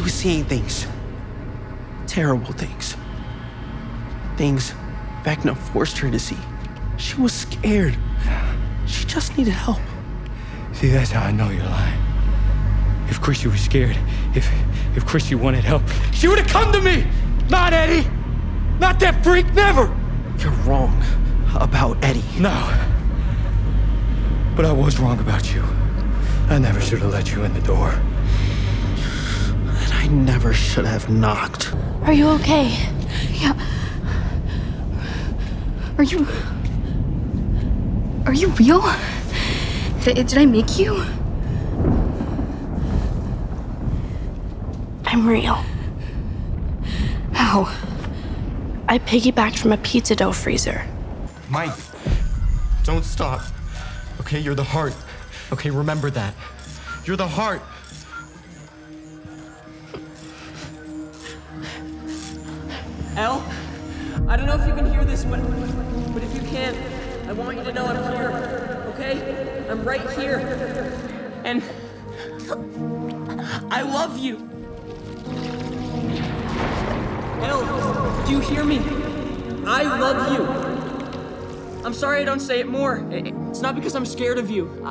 She was seeing things. Terrible things. Things Vecna forced her to see. She was scared. She just needed help. See, that's how I know you're lying. If Chrissy was scared, if if Chrissy wanted help, she would have come to me! Not Eddie! Not that freak, never! You're wrong about Eddie. No. But I was wrong about you. I never should have let you in the door. And never should have knocked. Are you okay? Yeah. Are you. Are you real? Did, did I make you? I'm real. How? I piggybacked from a pizza dough freezer. Mike, don't stop. Okay, you're the heart. Okay, remember that. You're the heart. El, I don't know if you can hear this, but but if you can, I want you to know I'm here. Okay? I'm right here. And I love you. El, do you hear me? I love you. I'm sorry I don't say it more. It's not because I'm scared of you. I,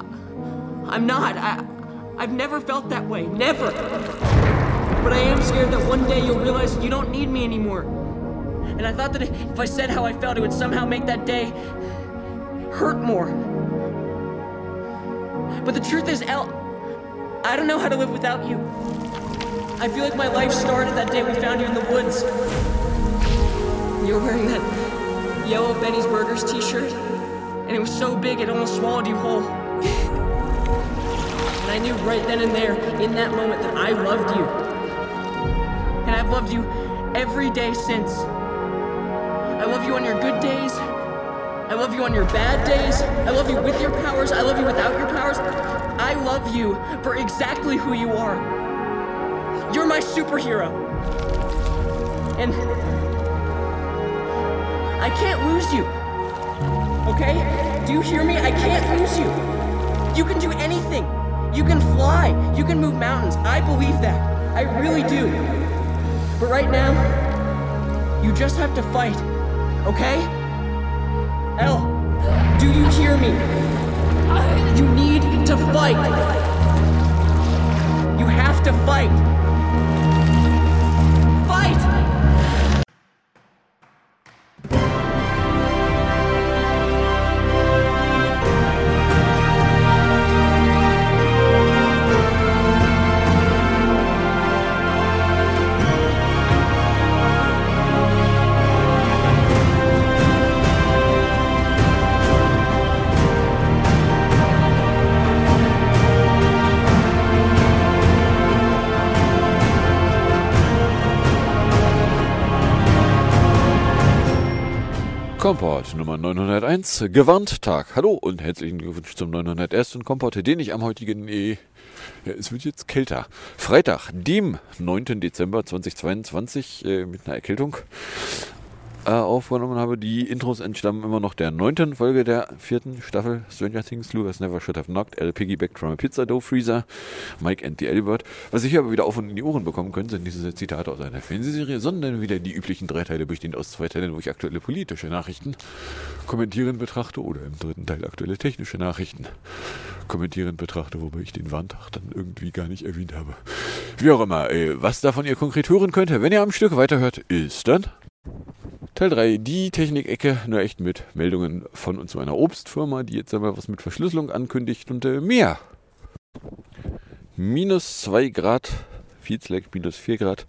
I'm not. I, I've never felt that way. Never. But I am scared that one day you'll realize you don't need me anymore. And I thought that if I said how I felt, it would somehow make that day hurt more. But the truth is, El, I don't know how to live without you. I feel like my life started that day we found you in the woods. You were wearing that yellow Benny's Burgers t shirt, and it was so big it almost swallowed you whole. And I knew right then and there, in that moment, that I loved you. And I've loved you every day since. I love you on your good days. I love you on your bad days. I love you with your powers. I love you without your powers. I love you for exactly who you are. You're my superhero. And I can't lose you. Okay? Do you hear me? I can't lose you. You can do anything. You can fly. You can move mountains. I believe that. I really do. But right now, you just have to fight. Okay? El, do you hear me? You need to fight. You have to. Fight! Komport Nummer 901, gewarnt Tag. Hallo und herzlichen Glückwunsch zum 901. Komport, den ich am heutigen, äh, ja, es wird jetzt kälter, Freitag, dem 9. Dezember 2022, äh, mit einer Erkältung äh, aufgenommen habe. Die Intros entstammen immer noch der neunten Folge der vierten Staffel Stranger Things. Lucas Never Should Have Knocked, L. Piggyback from a Pizza Dough Freezer, Mike and the Elbert. Was ich hier aber wieder auf und in die Ohren bekommen können, sind diese Zitate aus einer Fernsehserie, sondern wieder die üblichen drei Teile bestehend aus zwei Teilen, wo ich aktuelle politische Nachrichten kommentieren betrachte oder im dritten Teil aktuelle technische Nachrichten kommentieren betrachte, wobei ich den Warntag dann irgendwie gar nicht erwähnt habe. Wie auch immer, ey, was davon ihr konkret hören könnt, wenn ihr am Stück weiterhört, ist dann Teil 3, die Technik-Ecke, nur echt mit Meldungen von und zu einer Obstfirma, die jetzt einmal was mit Verschlüsselung ankündigt und äh, mehr. Minus 2 Grad, viel Slack, minus 4 Grad.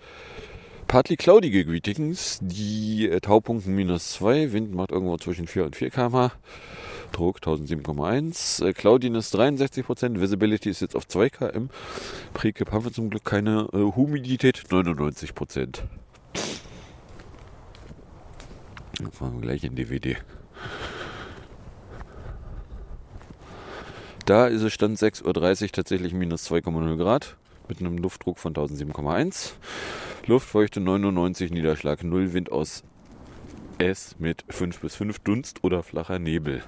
Partly cloudige Greetings, die äh, Taupunkten minus 2, Wind macht irgendwo zwischen 4 und 4 km/h. Druck 1007,1, äh, Cloudiness 63%, Visibility ist jetzt auf 2 km, Prekip haben wir zum Glück keine, äh, Humidität 99%. Dann fahren wir gleich in DVD. Da ist es Stand 6.30 Uhr tatsächlich minus 2,0 Grad mit einem Luftdruck von 1007,1. Luftfeuchte 99, Niederschlag 0, Wind aus S mit 5 bis 5 Dunst oder flacher Nebel.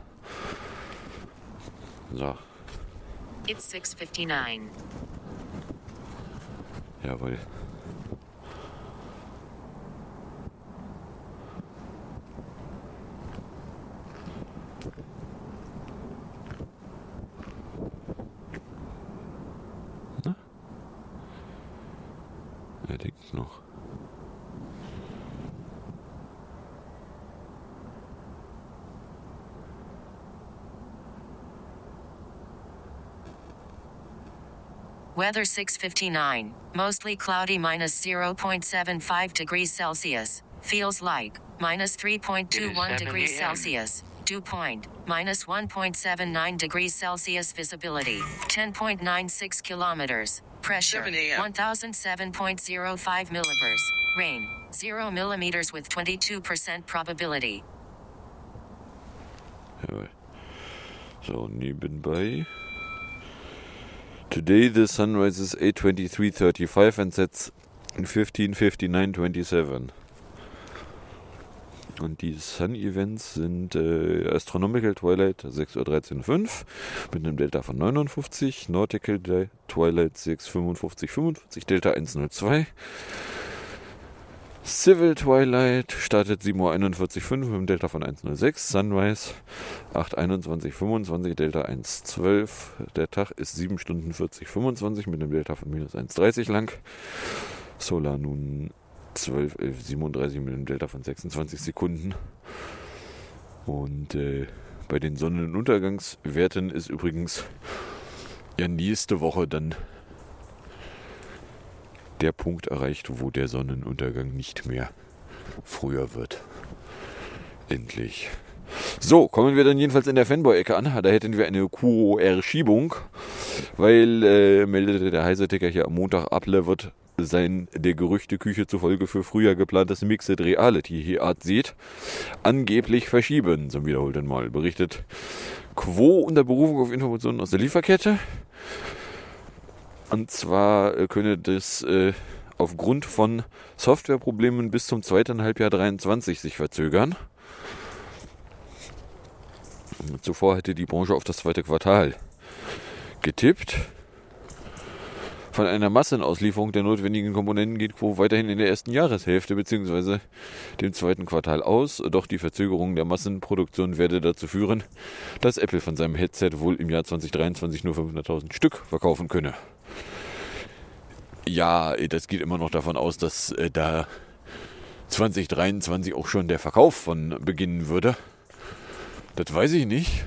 So, It's 6:59. jawohl. Weather 659. Mostly cloudy minus 0.75 degrees Celsius. Feels like minus 3.21 degrees Celsius. Dew point minus 1.79 degrees Celsius. Visibility 10.96 kilometers. Pressure 1007.05 millibars. Rain 0 millimeters with 22% probability. Jawohl. So, nebenbei. Today the sun rises 8.23.35 and sets 15.59.27. Und die Sun-Events sind äh, Astronomical Twilight 6.13.05 Uhr mit einem Delta von 59, Nautical Twilight 6.55.45, Delta 102. Civil Twilight startet 7.41.05 Uhr mit einem Delta von 106. Sunrise 8.21.25 Delta 1.12. Der Tag ist 7 Stunden 40.25 mit einem Delta von minus 1.30 lang. Solar nun 12, 11, 37 mit einem Delta von 26 Sekunden. Und äh, bei den Sonnenuntergangswerten ist übrigens ja nächste Woche dann der Punkt erreicht, wo der Sonnenuntergang nicht mehr früher wird. Endlich. So, kommen wir dann jedenfalls in der Fanboy-Ecke an. Da hätten wir eine QOR-Schiebung, weil, äh, meldete der Heise-Ticker hier am Montag, wird sein der Gerüchteküche zufolge für früher geplantes Mixed Reality hier Art sieht, angeblich verschieben, zum wiederholten Mal, berichtet Quo unter Berufung auf Informationen aus der Lieferkette. Und zwar äh, könne das äh, aufgrund von Softwareproblemen bis zum zweiten Halbjahr 23 sich verzögern. Zuvor hätte die Branche auf das zweite Quartal getippt. Von einer Massenauslieferung der notwendigen Komponenten geht Quo weiterhin in der ersten Jahreshälfte bzw. dem zweiten Quartal aus. Doch die Verzögerung der Massenproduktion werde dazu führen, dass Apple von seinem Headset wohl im Jahr 2023 nur 500.000 Stück verkaufen könne. Ja, das geht immer noch davon aus, dass äh, da 2023 auch schon der Verkauf von beginnen würde. Das weiß ich nicht.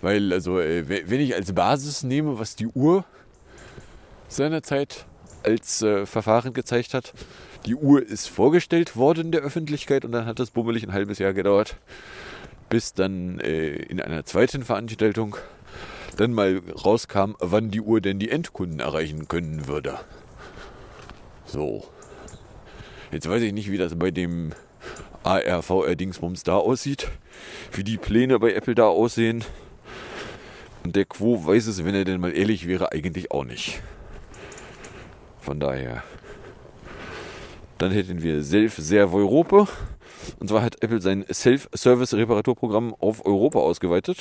Weil, also, äh, we- wenn ich als Basis nehme, was die Uhr seinerzeit als äh, Verfahren gezeigt hat, die Uhr ist vorgestellt worden der Öffentlichkeit und dann hat das bummelig ein halbes Jahr gedauert, bis dann äh, in einer zweiten Veranstaltung dann mal rauskam, wann die Uhr denn die Endkunden erreichen können würde. So. Jetzt weiß ich nicht, wie das bei dem ARVR-Dingsbums da aussieht, wie die Pläne bei Apple da aussehen. Und der Quo weiß es, wenn er denn mal ehrlich wäre, eigentlich auch nicht. Von daher. Dann hätten wir Self Serve Europa. Und zwar hat Apple sein Self-Service-Reparaturprogramm auf Europa ausgeweitet.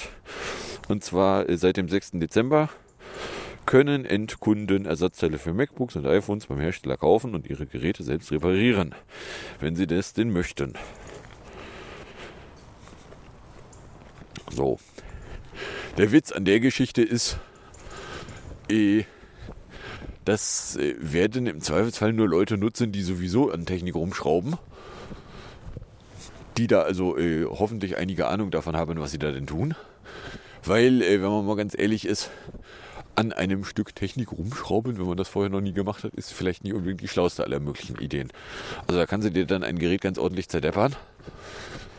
Und zwar äh, seit dem 6. Dezember können Endkunden Ersatzteile für MacBooks und iPhones beim Hersteller kaufen und ihre Geräte selbst reparieren, wenn sie das denn möchten. So. Der Witz an der Geschichte ist, eh, das äh, werden im Zweifelsfall nur Leute nutzen, die sowieso an Technik rumschrauben. Die da also äh, hoffentlich einige Ahnung davon haben, was sie da denn tun. Weil, äh, wenn man mal ganz ehrlich ist, an einem Stück Technik rumschrauben, wenn man das vorher noch nie gemacht hat, ist vielleicht nicht unbedingt die schlauste aller möglichen Ideen. Also da kannst du dir dann ein Gerät ganz ordentlich zerdeppern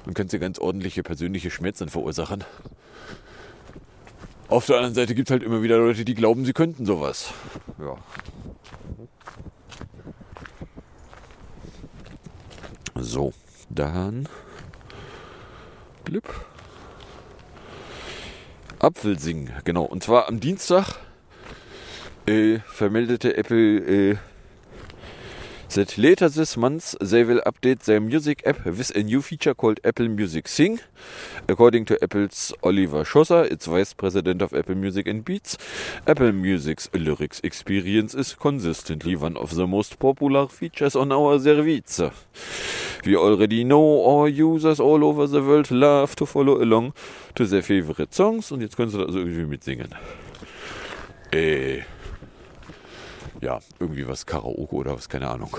und kannst dir ganz ordentliche persönliche Schmerzen verursachen. Auf der anderen Seite gibt es halt immer wieder Leute, die glauben, sie könnten sowas. Ja. So, dann. Blip. Apfelsing, genau. Und zwar am Dienstag äh, vermeldete Apple äh, that later this month they will update their music app with a new feature called Apple Music Sing. According to Apple's Oliver Schosser, its vice president of Apple Music and Beats, Apple Music's lyrics experience is consistently one of the most popular features on our service. We already know our users all over the world love to follow along to their favorite songs. Und jetzt kannst du da also irgendwie mitsingen. Äh. Ja, irgendwie was Karaoke oder was, keine Ahnung.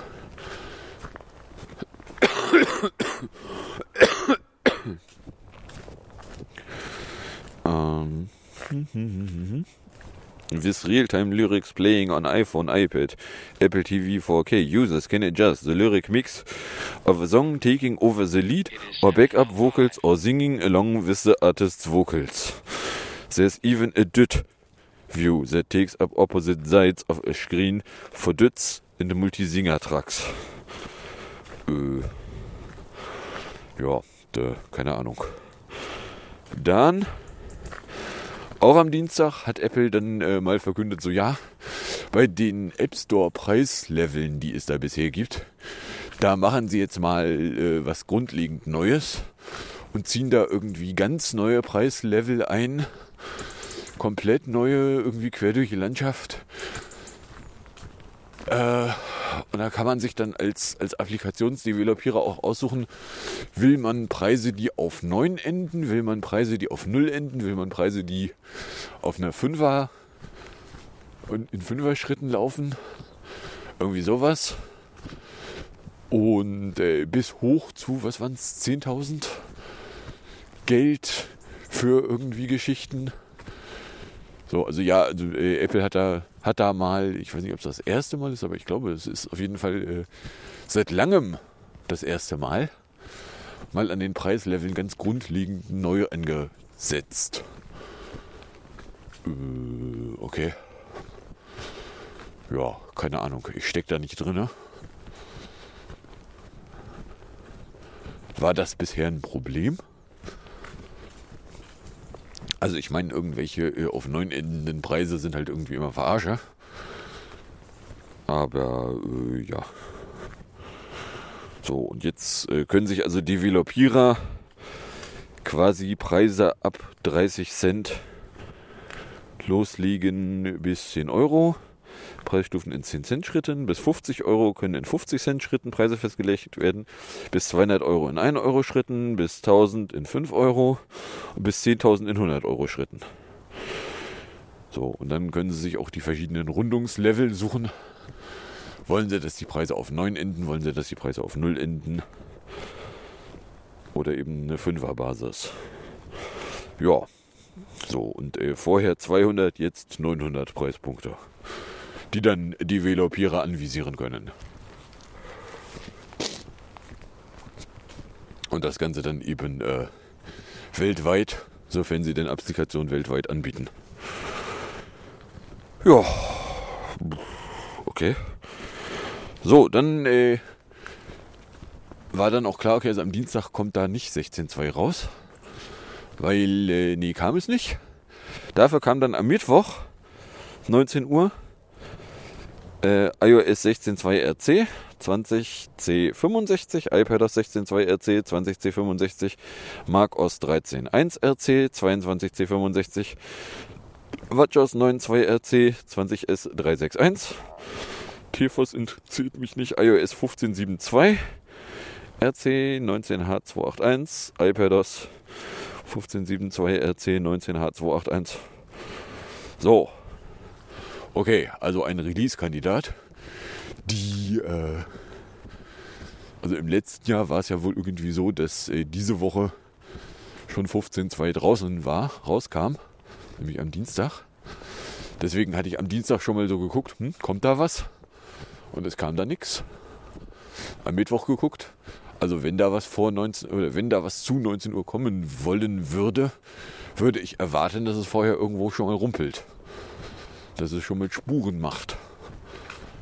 ähm. With real-time lyrics playing on iPhone, iPad, Apple TV 4K, users can adjust the lyric mix of a song taking over the lead or backup vocals or singing along with the artist's vocals. There's even a DUT view that takes up opposite sides of a screen for DUTs in the multi-singer tracks. Äh, ja, de, keine Ahnung. Dann auch am Dienstag hat Apple dann äh, mal verkündet, so ja, bei den App Store Preisleveln, die es da bisher gibt, da machen sie jetzt mal äh, was grundlegend Neues und ziehen da irgendwie ganz neue Preislevel ein, komplett neue, irgendwie quer durch die Landschaft. Äh, und da kann man sich dann als, als Applikationsdevelopierer auch aussuchen, will man Preise, die auf 9 enden, will man Preise, die auf 0 enden, will man Preise, die auf einer 5er und in 5er Schritten laufen. Irgendwie sowas. Und äh, bis hoch zu, was waren es, 10.000 Geld für irgendwie Geschichten. So, also ja, also, äh, Apple hat da, hat da mal, ich weiß nicht, ob es das erste Mal ist, aber ich glaube, es ist auf jeden Fall äh, seit langem das erste Mal, mal an den Preisleveln ganz grundlegend neu angesetzt. Äh, okay. Ja, keine Ahnung. Ich stecke da nicht drin. War das bisher ein Problem? Also ich meine, irgendwelche äh, auf neun endenden Preise sind halt irgendwie immer Verarsche. Aber äh, ja. So, und jetzt äh, können sich also Developierer quasi Preise ab 30 Cent loslegen bis 10 Euro. Preisstufen in 10 Cent Schritten. Bis 50 Euro können in 50 Cent Schritten Preise festgelegt werden. Bis 200 Euro in 1 Euro Schritten. Bis 1000 in 5 Euro. Und bis 10.000 in 100 Euro Schritten. So, und dann können Sie sich auch die verschiedenen Rundungslevel suchen. Wollen Sie, dass die Preise auf 9 enden? Wollen Sie, dass die Preise auf 0 enden? Oder eben eine 5er Basis. Ja, so, und äh, vorher 200, jetzt 900 Preispunkte die dann Developierer anvisieren können. Und das Ganze dann eben äh, weltweit, sofern sie denn Applikationen weltweit anbieten. Ja. Okay. So, dann äh, war dann auch klar, okay, also am Dienstag kommt da nicht 16.2 raus. Weil, äh, nee, kam es nicht. Dafür kam dann am Mittwoch, 19 Uhr, äh, iOS 16.2 RC 20C65, iPadOS 16.2 RC 20C65, macOS 13.1 RC 22C65, WatchOS 9.2 RC 20S361, TFOS interessiert mich nicht, iOS 15.7.2 RC 19H281, iPadOS 15.7.2 RC 19H281. So, Okay, also ein Release-Kandidat. Die, äh, also im letzten Jahr war es ja wohl irgendwie so, dass äh, diese Woche schon 15.2 draußen war, rauskam, nämlich am Dienstag. Deswegen hatte ich am Dienstag schon mal so geguckt, hm, kommt da was? Und es kam da nichts. Am Mittwoch geguckt. Also wenn da was vor 19 oder wenn da was zu 19 Uhr kommen wollen würde, würde ich erwarten, dass es vorher irgendwo schon mal rumpelt dass es schon mit Spuren macht.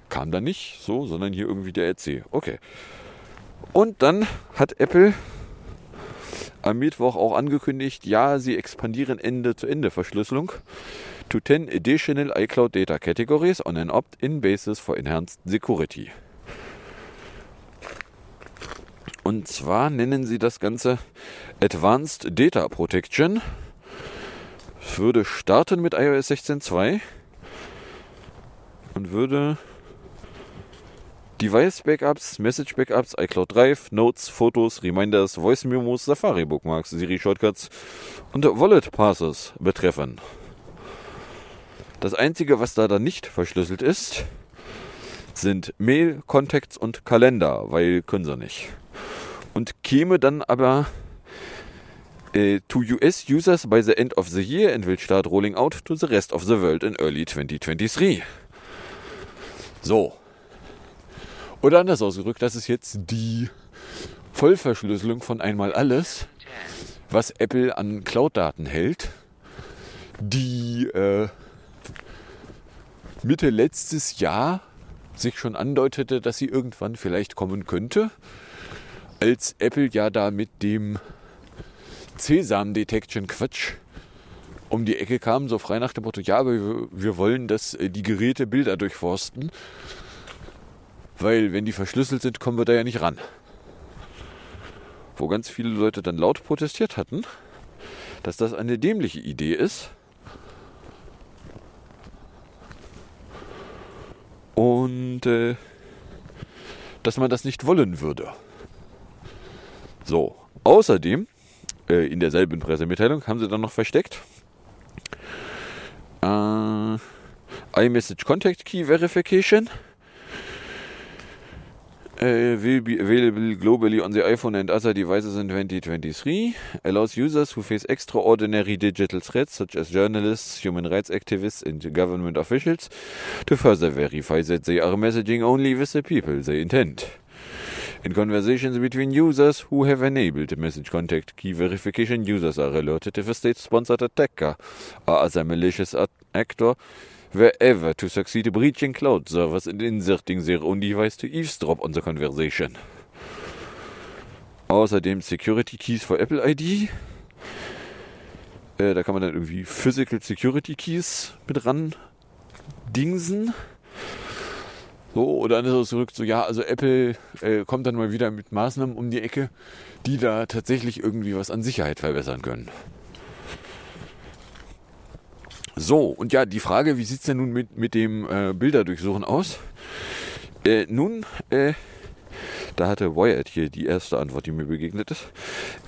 Kam da nicht so, sondern hier irgendwie der RC. Okay. Und dann hat Apple am Mittwoch auch angekündigt, ja, sie expandieren Ende-zu-Ende-Verschlüsselung to 10 additional iCloud Data Categories on an opt-in basis for enhanced security. Und zwar nennen sie das Ganze Advanced Data Protection. Es würde starten mit iOS 16.2 und würde Device Backups, Message Backups, iCloud Drive, Notes, Fotos, Reminders, Voice Memos, Safari Bookmarks, Siri Shortcuts und Wallet Passes betreffen. Das einzige, was da dann nicht verschlüsselt ist, sind Mail, Contacts und Kalender, weil können sie nicht. Und käme dann aber äh, to US users by the end of the year and will start rolling out to the rest of the world in early 2023. So. Oder anders ausgedrückt, das ist jetzt die Vollverschlüsselung von einmal alles, was Apple an Cloud-Daten hält, die äh, Mitte letztes Jahr sich schon andeutete, dass sie irgendwann vielleicht kommen könnte, als Apple ja da mit dem Sesam Detection Quatsch um die Ecke kam, so frei nach dem Motto, ja, aber wir, wir wollen, dass äh, die Geräte Bilder durchforsten, weil wenn die verschlüsselt sind, kommen wir da ja nicht ran. Wo ganz viele Leute dann laut protestiert hatten, dass das eine dämliche Idee ist. Und äh, dass man das nicht wollen würde. So, außerdem, äh, in derselben Pressemitteilung haben sie dann noch versteckt, äh, iMessage Contact Key Verification uh, will be available globally on the iPhone and other devices in 2023. Allows users who face extraordinary digital threats, such as journalists, human rights activists, and government officials, to further verify that they are messaging only with the people they intend. In conversations between users who have enabled message contact key verification, users are alerted if a state-sponsored attacker or other malicious actor wherever to succeed breaching cloud servers and inserting their own device to eavesdrop on the conversation. Außerdem Security Keys for Apple ID. Äh, da kann man dann irgendwie Physical Security Keys mit ran dingsen. So, oder anders zurück, so ja, also Apple äh, kommt dann mal wieder mit Maßnahmen um die Ecke, die da tatsächlich irgendwie was an Sicherheit verbessern können. So, und ja, die Frage, wie sieht es denn nun mit, mit dem äh, Bilderdurchsuchen aus? Äh, nun, äh, da hatte Wyatt hier die erste Antwort, die mir begegnet ist.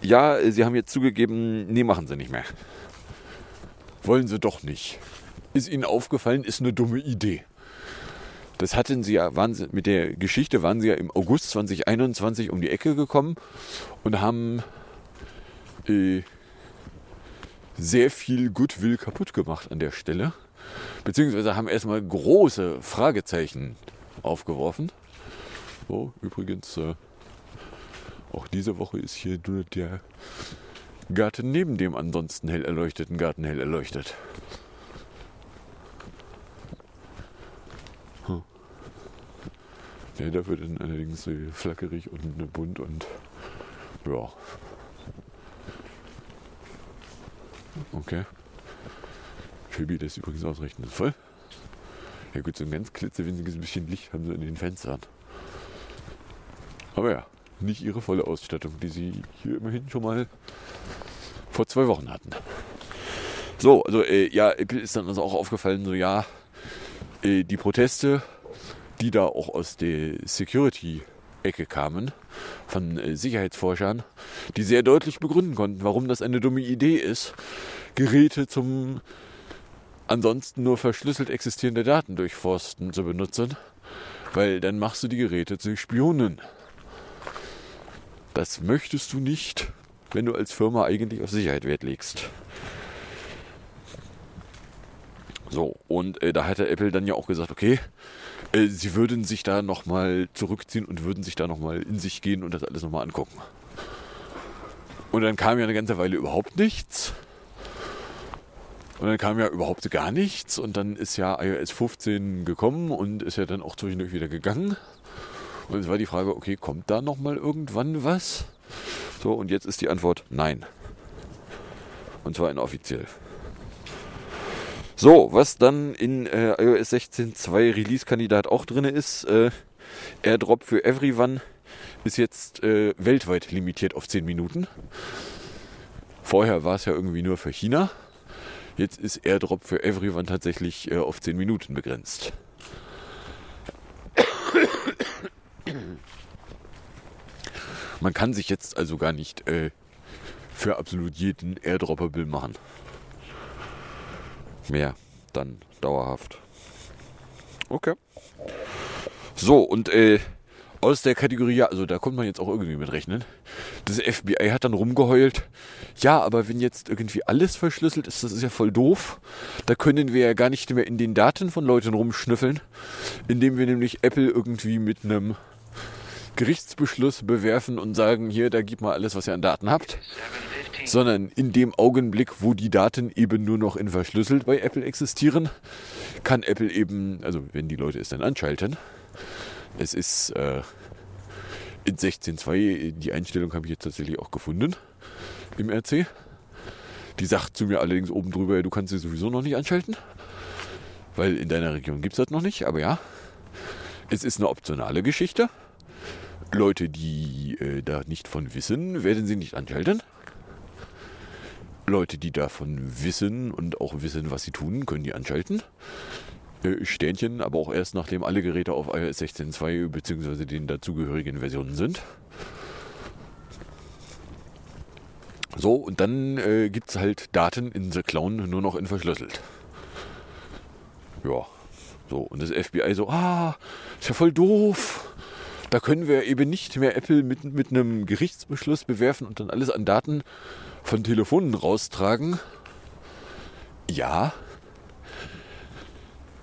Ja, sie haben jetzt zugegeben, nee, machen sie nicht mehr. Wollen sie doch nicht. Ist ihnen aufgefallen, ist eine dumme Idee. Das hatten sie ja, waren mit der Geschichte waren sie ja im August 2021 um die Ecke gekommen und haben äh, sehr viel Goodwill kaputt gemacht an der Stelle. Beziehungsweise haben erstmal große Fragezeichen aufgeworfen. So, übrigens, äh, auch diese Woche ist hier nur der Garten neben dem ansonsten hell erleuchteten Garten hell erleuchtet. Ja, dafür dann allerdings so flackerig und bunt und ja. Okay. Phoebe, das ist übrigens ausreichend voll. Ja gut, so ein ganz klitzewinziges bisschen Licht haben sie in den Fenstern. Aber ja, nicht ihre volle Ausstattung, die sie hier immerhin schon mal vor zwei Wochen hatten. So, also äh, ja, ist dann also auch aufgefallen, so ja, äh, die Proteste die da auch aus der Security-Ecke kamen, von äh, Sicherheitsforschern, die sehr deutlich begründen konnten, warum das eine dumme Idee ist, Geräte zum ansonsten nur verschlüsselt existierende Daten durchforsten zu benutzen, weil dann machst du die Geräte zu Spionen. Das möchtest du nicht, wenn du als Firma eigentlich auf Sicherheit Wert legst. So, und äh, da hatte Apple dann ja auch gesagt, okay, äh, sie würden sich da nochmal zurückziehen und würden sich da nochmal in sich gehen und das alles nochmal angucken. Und dann kam ja eine ganze Weile überhaupt nichts. Und dann kam ja überhaupt gar nichts. Und dann ist ja iOS 15 gekommen und ist ja dann auch zwischendurch wieder gegangen. Und es war die Frage, okay, kommt da nochmal irgendwann was? So, und jetzt ist die Antwort nein. Und zwar inoffiziell. So, was dann in äh, iOS 16.2 Release-Kandidat auch drin ist, äh, AirDrop für Everyone ist jetzt äh, weltweit limitiert auf 10 Minuten. Vorher war es ja irgendwie nur für China. Jetzt ist AirDrop für Everyone tatsächlich äh, auf 10 Minuten begrenzt. Man kann sich jetzt also gar nicht äh, für absolut jeden Airdroppable machen mehr dann dauerhaft. Okay. So, und äh, aus der Kategorie, ja, also da kommt man jetzt auch irgendwie mit rechnen. Das FBI hat dann rumgeheult. Ja, aber wenn jetzt irgendwie alles verschlüsselt ist, das ist ja voll doof. Da können wir ja gar nicht mehr in den Daten von Leuten rumschnüffeln, indem wir nämlich Apple irgendwie mit einem Gerichtsbeschluss bewerfen und sagen, hier, da gib mal alles, was ihr an Daten habt. Sondern in dem Augenblick, wo die Daten eben nur noch in verschlüsselt bei Apple existieren, kann Apple eben, also wenn die Leute es dann anschalten, es ist äh, in 16.2, die Einstellung habe ich jetzt tatsächlich auch gefunden im RC. Die sagt zu mir allerdings oben drüber, du kannst sie sowieso noch nicht anschalten, weil in deiner Region gibt es das noch nicht, aber ja, es ist eine optionale Geschichte. Leute, die äh, da nicht von wissen, werden sie nicht anschalten. Leute, die davon wissen und auch wissen, was sie tun, können die anschalten. Äh, Sternchen, aber auch erst nachdem alle Geräte auf iOS 16.2 bzw. den dazugehörigen Versionen sind. So, und dann äh, gibt es halt Daten in The Clown nur noch in verschlüsselt. Ja, so. Und das FBI so, ah, ist ja voll doof. Da können wir eben nicht mehr Apple mit, mit einem Gerichtsbeschluss bewerfen und dann alles an Daten von Telefonen raustragen. Ja,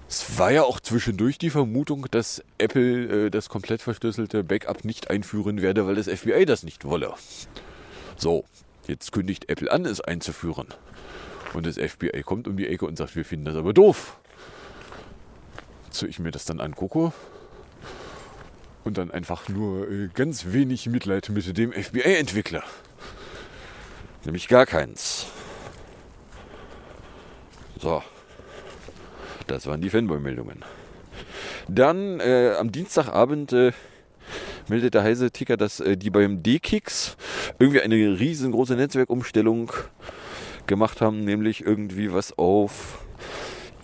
es war ja auch zwischendurch die Vermutung, dass Apple äh, das komplett verschlüsselte Backup nicht einführen werde, weil das FBI das nicht wolle. So, jetzt kündigt Apple an, es einzuführen. Und das FBI kommt um die Ecke und sagt, wir finden das aber doof. So ich mir das dann angucke und dann einfach nur äh, ganz wenig Mitleid mit dem FBI entwickle. Nämlich gar keins. So. Das waren die Fanboy-Meldungen. Dann äh, am Dienstagabend äh, meldet der heiße Ticker, dass äh, die beim D-Kicks irgendwie eine riesengroße Netzwerkumstellung gemacht haben, nämlich irgendwie was auf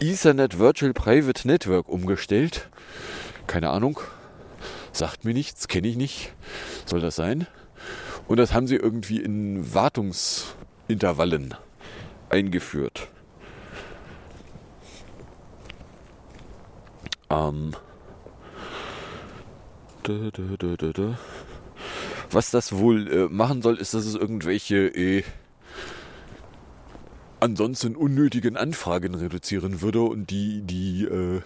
Ethernet Virtual Private Network umgestellt. Keine Ahnung. Sagt mir nichts, kenne ich nicht. Soll das sein? Und das haben sie irgendwie in Wartungsintervallen eingeführt. Ähm, was das wohl äh, machen soll, ist, dass es irgendwelche äh, ansonsten unnötigen Anfragen reduzieren würde und die die äh,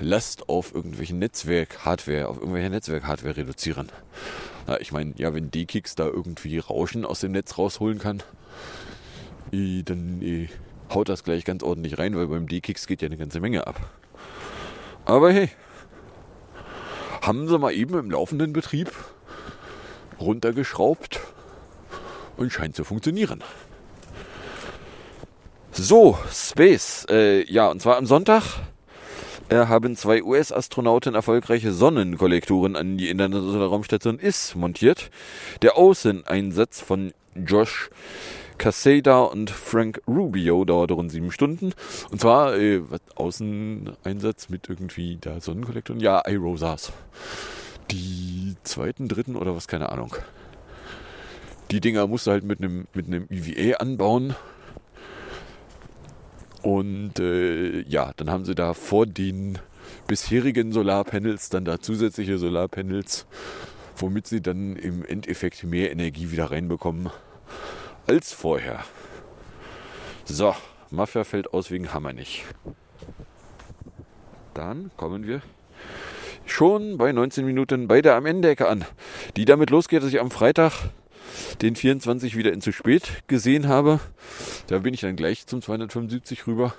Last auf irgendwelchen Netzwerk-Hardware, auf irgendwelche Netzwerk-Hardware reduzieren. Na, ich meine, ja, wenn D-Kicks da irgendwie Rauschen aus dem Netz rausholen kann, dann äh, haut das gleich ganz ordentlich rein, weil beim D-Kicks geht ja eine ganze Menge ab. Aber hey, haben sie mal eben im laufenden Betrieb runtergeschraubt und scheint zu funktionieren. So, Space. Äh, ja, und zwar am Sonntag haben zwei US-Astronauten erfolgreiche Sonnenkollektoren an die internationale Raumstation IS montiert. Der Außeneinsatz von Josh Caseda und Frank Rubio dauerte rund sieben Stunden. Und zwar äh, Außeneinsatz mit irgendwie da Sonnenkollektoren. Ja, iRosas. Die zweiten, dritten oder was, keine Ahnung. Die Dinger musste halt mit einem mit einem EVA anbauen. Und äh, ja, dann haben sie da vor den bisherigen Solarpanels dann da zusätzliche Solarpanels, womit sie dann im Endeffekt mehr Energie wieder reinbekommen als vorher. So, Mafia fällt aus wegen Hammer nicht. Dann kommen wir schon bei 19 Minuten bei der am Ende an, die damit losgeht, dass ich am Freitag den 24 wieder in zu spät gesehen habe. Da bin ich dann gleich zum 275 rüber.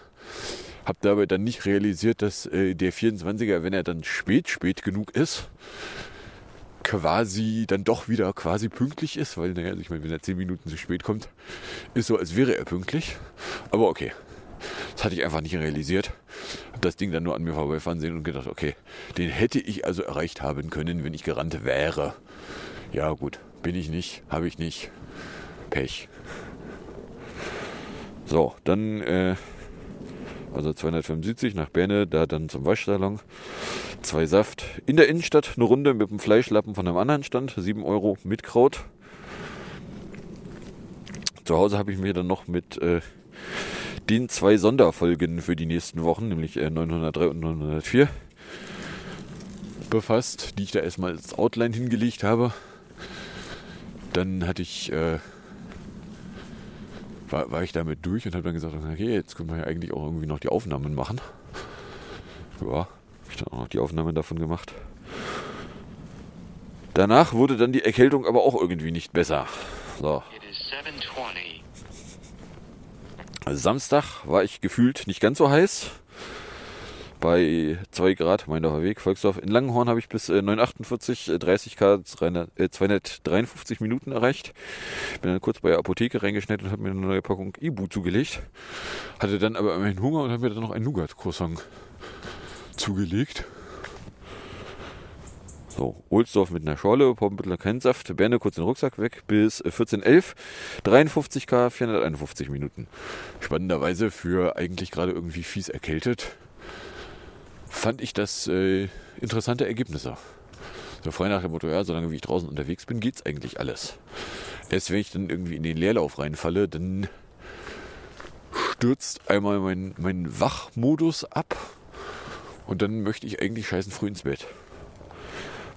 Hab dabei dann nicht realisiert, dass äh, der 24er, wenn er dann spät, spät genug ist, quasi dann doch wieder quasi pünktlich ist, weil, naja, also ich meine, wenn er 10 Minuten zu spät kommt, ist so, als wäre er pünktlich. Aber okay. Das hatte ich einfach nicht realisiert. Hab das Ding dann nur an mir vorbeifahren sehen und gedacht, okay, den hätte ich also erreicht haben können, wenn ich gerannt wäre. Ja, gut, bin ich nicht, habe ich nicht. Pech. So, dann äh, also 275 nach Berne, da dann zum Waschsalon. Zwei Saft. In der Innenstadt eine Runde mit dem Fleischlappen von einem anderen Stand. 7 Euro mit Kraut. Zu Hause habe ich mir dann noch mit äh, den zwei Sonderfolgen für die nächsten Wochen, nämlich äh, 903 und 904, befasst, die ich da erstmal als Outline hingelegt habe. Dann hatte ich, äh, war, war ich damit durch und habe dann gesagt, okay, jetzt können wir ja eigentlich auch irgendwie noch die Aufnahmen machen. Ja, habe ich dann auch noch die Aufnahmen davon gemacht. Danach wurde dann die Erkältung aber auch irgendwie nicht besser. So. Samstag war ich gefühlt nicht ganz so heiß. Bei 2 Grad, mein Weg, Volksdorf. In Langenhorn habe ich bis äh, 948, äh, 30 K, 300, äh, 253 Minuten erreicht. Bin dann kurz bei der Apotheke reingeschnitten und habe mir eine neue Packung Ibu zugelegt. Hatte dann aber immerhin Hunger und habe mir dann noch ein Nougat-Croissant zugelegt. So, Ohlsdorf mit einer Schorle, Poppenbüttler kein Saft, Berne kurz den Rucksack weg bis 14.11, 53k, 451 Minuten. Spannenderweise für eigentlich gerade irgendwie fies erkältet, fand ich das äh, interessante Ergebnisse. So frei nach dem Motto, ja, solange wie ich draußen unterwegs bin, geht's eigentlich alles. Erst wenn ich dann irgendwie in den Leerlauf reinfalle, dann stürzt einmal mein, mein Wachmodus ab und dann möchte ich eigentlich scheißen früh ins Bett.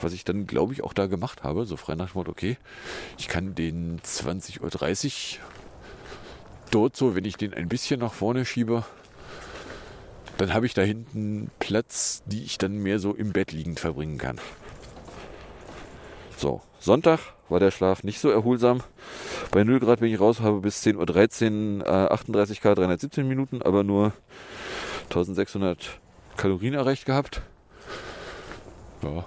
Was ich dann, glaube ich, auch da gemacht habe, so frei nach dem Motto, okay, ich kann den 20.30 Uhr dort so, wenn ich den ein bisschen nach vorne schiebe, dann habe ich da hinten Platz, die ich dann mehr so im Bett liegend verbringen kann. So, Sonntag war der Schlaf nicht so erholsam. Bei 0 Grad bin ich raus, habe bis 10.13 Uhr äh, 38 K, 317 Minuten, aber nur 1600 Kalorien erreicht gehabt. Ja.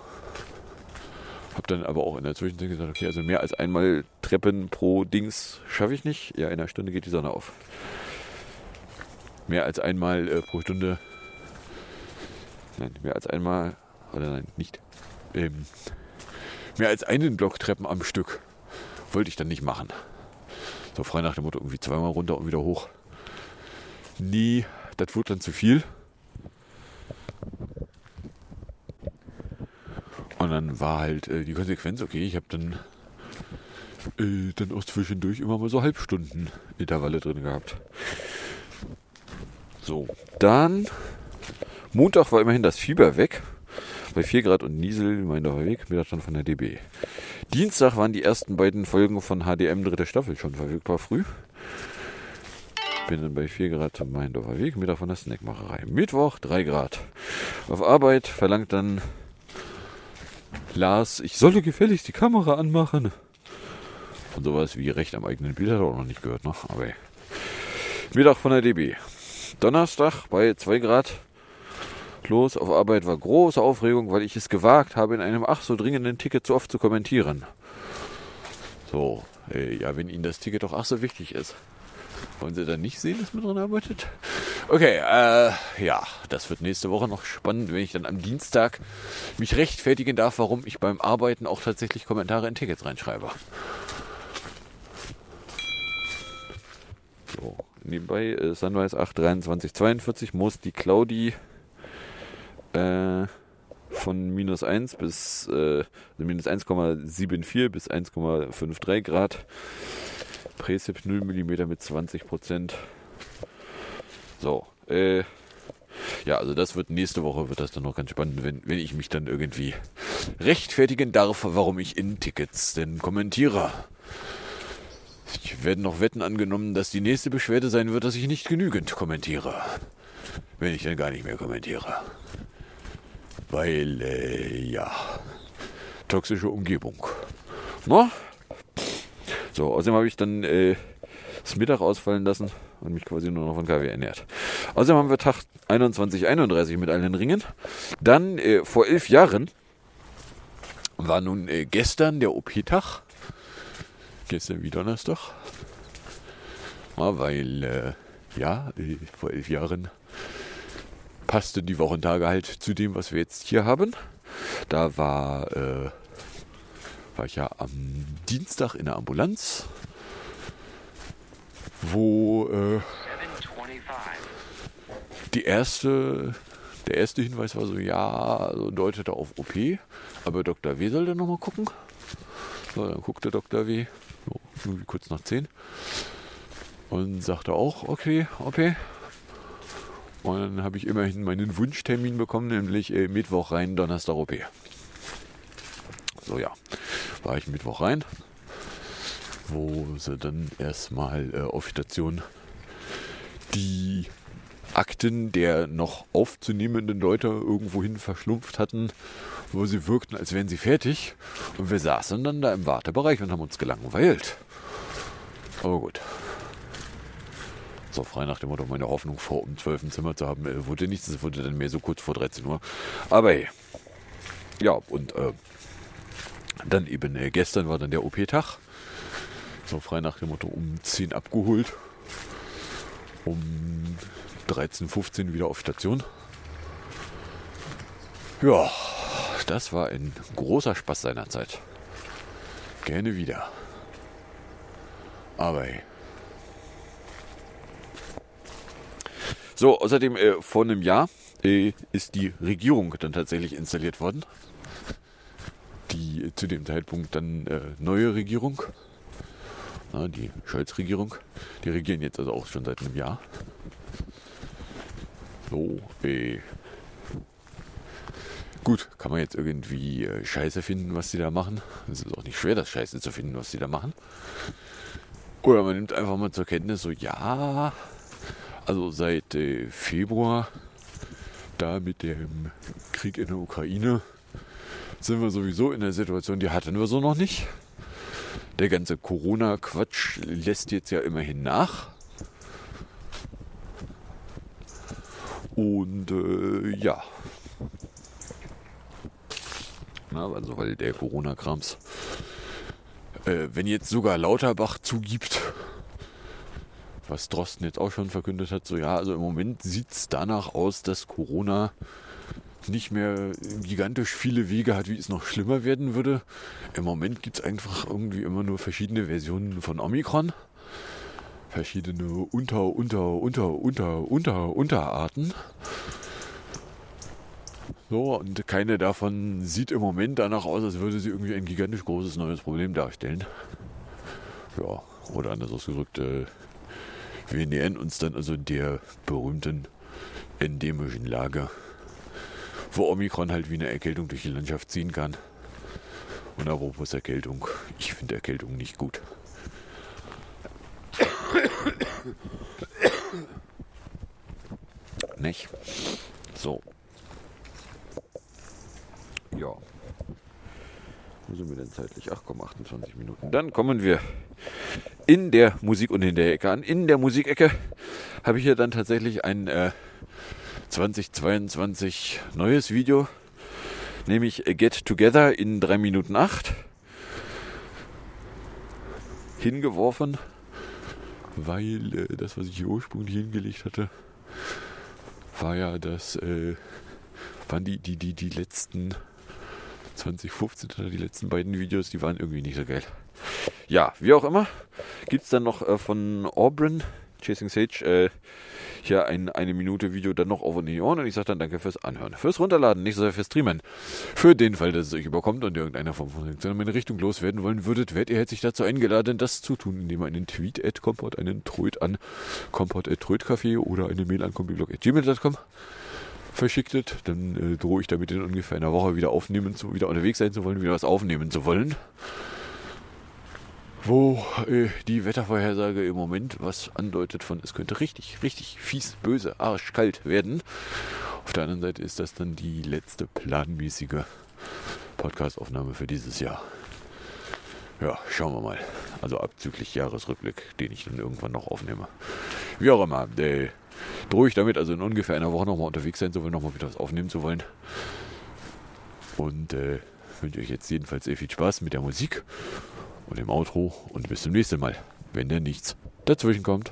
Hab dann aber auch in der Zwischenzeit gesagt, okay, also mehr als einmal Treppen pro Dings schaffe ich nicht. Ja, in einer Stunde geht die Sonne auf mehr als einmal äh, pro Stunde. Nein, mehr als einmal. Oder nein, nicht. Ähm, mehr als einen Block Treppen am Stück wollte ich dann nicht machen. So frei nach dem Motto, irgendwie zweimal runter und wieder hoch. Nie, das wurde dann zu viel. Und dann war halt äh, die Konsequenz, okay, ich habe dann äh, dann auch zwischendurch immer mal so Halbstunden Intervalle drin gehabt. So, dann Montag war immerhin das Fieber weg. Bei 4 Grad und Niesel, mein Weg, Mittagsstand von der DB. Dienstag waren die ersten beiden Folgen von HDM dritte Staffel schon verfügbar früh. Bin dann bei 4 Grad zum Meindorfer Weg, Mittag von der Snackmacherei. Mittwoch 3 Grad. Auf Arbeit verlangt dann Lars, ich solle gefälligst die Kamera anmachen. Von sowas wie Recht am eigenen Bild hat er auch noch nicht gehört, noch. Aber Mittag von der DB. Donnerstag bei 2 Grad los auf Arbeit war große Aufregung, weil ich es gewagt habe, in einem ach so dringenden Ticket zu oft zu kommentieren. So, äh, ja, wenn Ihnen das Ticket doch ach so wichtig ist. Wollen Sie dann nicht sehen, dass man dran arbeitet? Okay, äh, ja, das wird nächste Woche noch spannend, wenn ich dann am Dienstag mich rechtfertigen darf, warum ich beim Arbeiten auch tatsächlich Kommentare in Tickets reinschreibe. So, nebenbei äh, Sunrise 8 23 42 muss die Claudi äh, von minus 1 bis äh, also minus 1,74 bis 1,53 Grad. Precip 0 mm mit 20 Prozent. So, äh, ja, also das wird nächste Woche wird das dann noch ganz spannend, wenn, wenn ich mich dann irgendwie rechtfertigen darf, warum ich in Tickets denn kommentiere. Ich werde noch Wetten angenommen, dass die nächste Beschwerde sein wird, dass ich nicht genügend kommentiere. Wenn ich dann gar nicht mehr kommentiere. Weil, äh, ja, toxische Umgebung. No? So, außerdem habe ich dann äh, das Mittag ausfallen lassen und mich quasi nur noch von Kaffee ernährt. Außerdem haben wir Tag 21, 31 mit allen Ringen. Dann äh, vor elf Jahren war nun äh, gestern der OP-Tag gestern wie Donnerstag. Ja, weil, äh, ja, äh, vor elf Jahren passte die Wochentage halt zu dem, was wir jetzt hier haben. Da war, äh, war ich ja am Dienstag in der Ambulanz, wo äh, die erste, der erste Hinweis war so, ja, deutete auf OP, aber Dr. W. sollte nochmal gucken. So, dann guckte Dr. W irgendwie kurz nach 10. Und sagte auch, okay, okay. Und dann habe ich immerhin meinen Wunschtermin bekommen, nämlich äh, Mittwoch rein, Donnerstag OP. So ja, war ich Mittwoch rein, wo sie dann erstmal äh, auf Station die Akten der noch aufzunehmenden Leute irgendwohin verschlumpft hatten, wo sie wirkten, als wären sie fertig. Und wir saßen dann da im Wartebereich und haben uns gelangweilt. Aber gut. So frei nach dem Motto, meine Hoffnung vor um 12 im Zimmer zu haben, äh, wurde nichts. Es wurde dann mehr so kurz vor 13 Uhr. Aber hey. Ja, und äh, dann eben äh, gestern war dann der OP-Tag. So frei nach dem Motto um 10 abgeholt. Um 13.15 wieder auf Station. Ja, das war ein großer Spaß seiner Zeit. Gerne wieder. Aber hey. So, außerdem äh, vor einem Jahr äh, ist die Regierung dann tatsächlich installiert worden. Die äh, zu dem Zeitpunkt dann äh, neue Regierung. Na, die Scholz-Regierung. Die regieren jetzt also auch schon seit einem Jahr. So, äh. Gut, kann man jetzt irgendwie äh, Scheiße finden, was die da machen. Es ist auch nicht schwer, das Scheiße zu finden, was die da machen. Oder man nimmt einfach mal zur Kenntnis, so ja, also seit äh, Februar, da mit dem Krieg in der Ukraine, sind wir sowieso in der Situation, die hatten wir so noch nicht. Der ganze Corona-Quatsch lässt jetzt ja immerhin nach. Und äh, ja. Na, also weil der Corona-Krams, äh, wenn jetzt sogar Lauterbach zugibt, was Drosten jetzt auch schon verkündet hat, so ja, also im Moment sieht es danach aus, dass Corona nicht mehr gigantisch viele Wege hat, wie es noch schlimmer werden würde. Im Moment gibt es einfach irgendwie immer nur verschiedene Versionen von Omikron. Verschiedene Unter, Unter, Unter, Unter, Unter, Unterarten. So, und keine davon sieht im Moment danach aus, als würde sie irgendwie ein gigantisch großes neues Problem darstellen. Ja, oder anders ausgedrückt, äh, wir nähern uns dann also der berühmten endemischen Lage, wo Omikron halt wie eine Erkältung durch die Landschaft ziehen kann. Und apropos Erkältung, ich finde Erkältung nicht gut. Nicht? So. Ja. Wo sind wir denn zeitlich? Ach komm, 28 Minuten. Dann kommen wir in der Musik- und in der Ecke an. In der Musikecke habe ich hier dann tatsächlich ein äh, 2022 neues Video, nämlich Get Together in 3 Minuten 8 hingeworfen, weil äh, das, was ich hier ursprünglich hingelegt hatte, war ja das, äh, waren die, die, die, die letzten 2015 oder die letzten beiden Videos, die waren irgendwie nicht so geil. Ja, wie auch immer, gibt es dann noch äh, von Aubryn, Chasing Sage, äh, hier ein eine Minute Video dann noch auf und in die Ohren und ich sage dann danke fürs Anhören, fürs Runterladen, nicht so sehr fürs Streamen. Für den Fall, dass es euch überkommt und irgendeiner von Reaktion in Richtung loswerden wollen würdet, werdet ihr herzlich dazu eingeladen, das zu tun, indem ihr einen Tweet at Comport, einen Tröd an Comport at Trödcafé oder eine Mail an compiblog at gmail.com verschicktet, dann äh, drohe ich damit in ungefähr einer Woche wieder aufnehmen zu, wieder unterwegs sein zu wollen, wieder was aufnehmen zu wollen. Wo äh, die Wettervorhersage im Moment was andeutet von, es könnte richtig, richtig fies, böse, arschkalt werden. Auf der anderen Seite ist das dann die letzte planmäßige Podcastaufnahme für dieses Jahr. Ja, schauen wir mal. Also abzüglich Jahresrückblick, den ich dann irgendwann noch aufnehme. Wie auch immer, äh, drohe ich damit also in ungefähr einer Woche nochmal unterwegs sein zu wollen, nochmal wieder was aufnehmen zu wollen. Und äh, wünsche euch jetzt jedenfalls sehr viel Spaß mit der Musik und dem Outro und bis zum nächsten Mal, wenn denn nichts dazwischen kommt.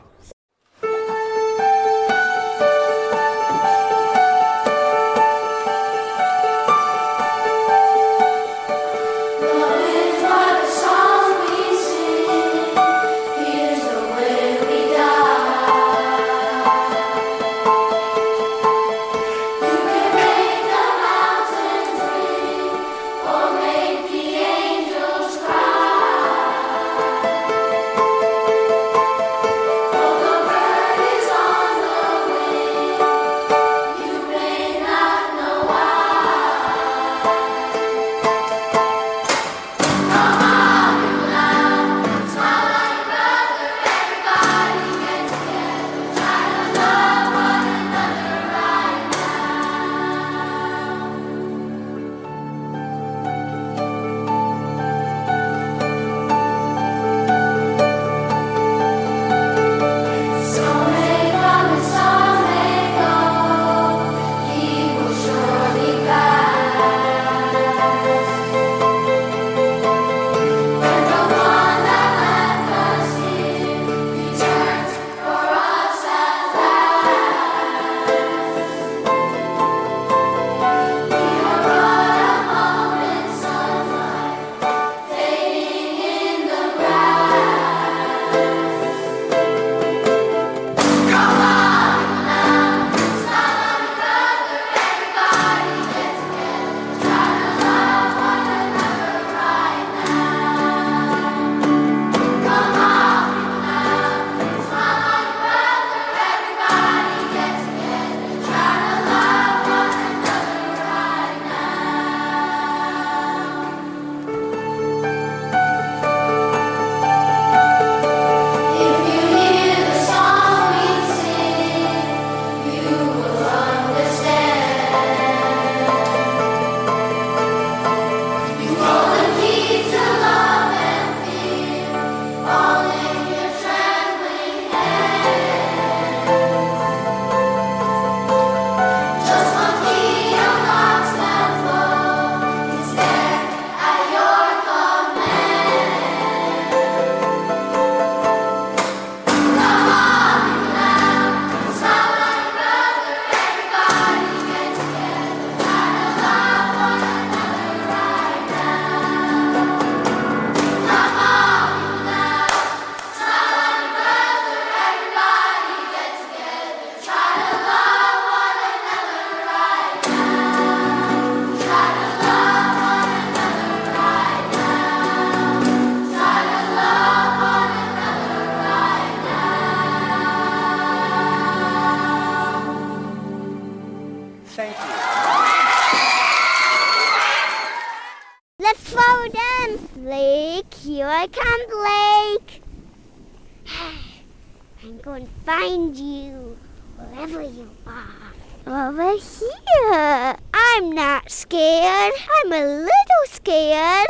Blake, here I come, Blake. I'm going to find you wherever you are. Over here. I'm not scared. I'm a little scared.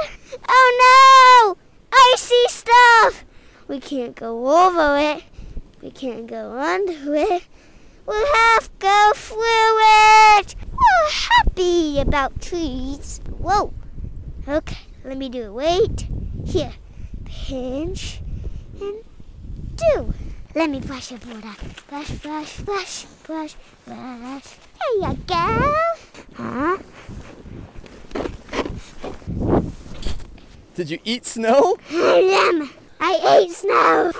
Oh no! I see stuff. We can't go over it. We can't go under it. We'll have to go through it. We're happy about trees. Whoa. Okay, let me do it. Wait. Here. Pinch and do. Let me brush your water. Brush, brush, brush, brush, brush. There you go. Huh? Did you eat snow? Yum. I ate snow.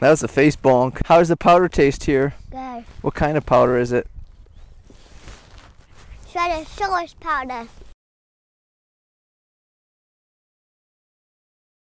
That was a face bonk. How does the powder taste here? Good. What kind of powder is it? Shredded source powder.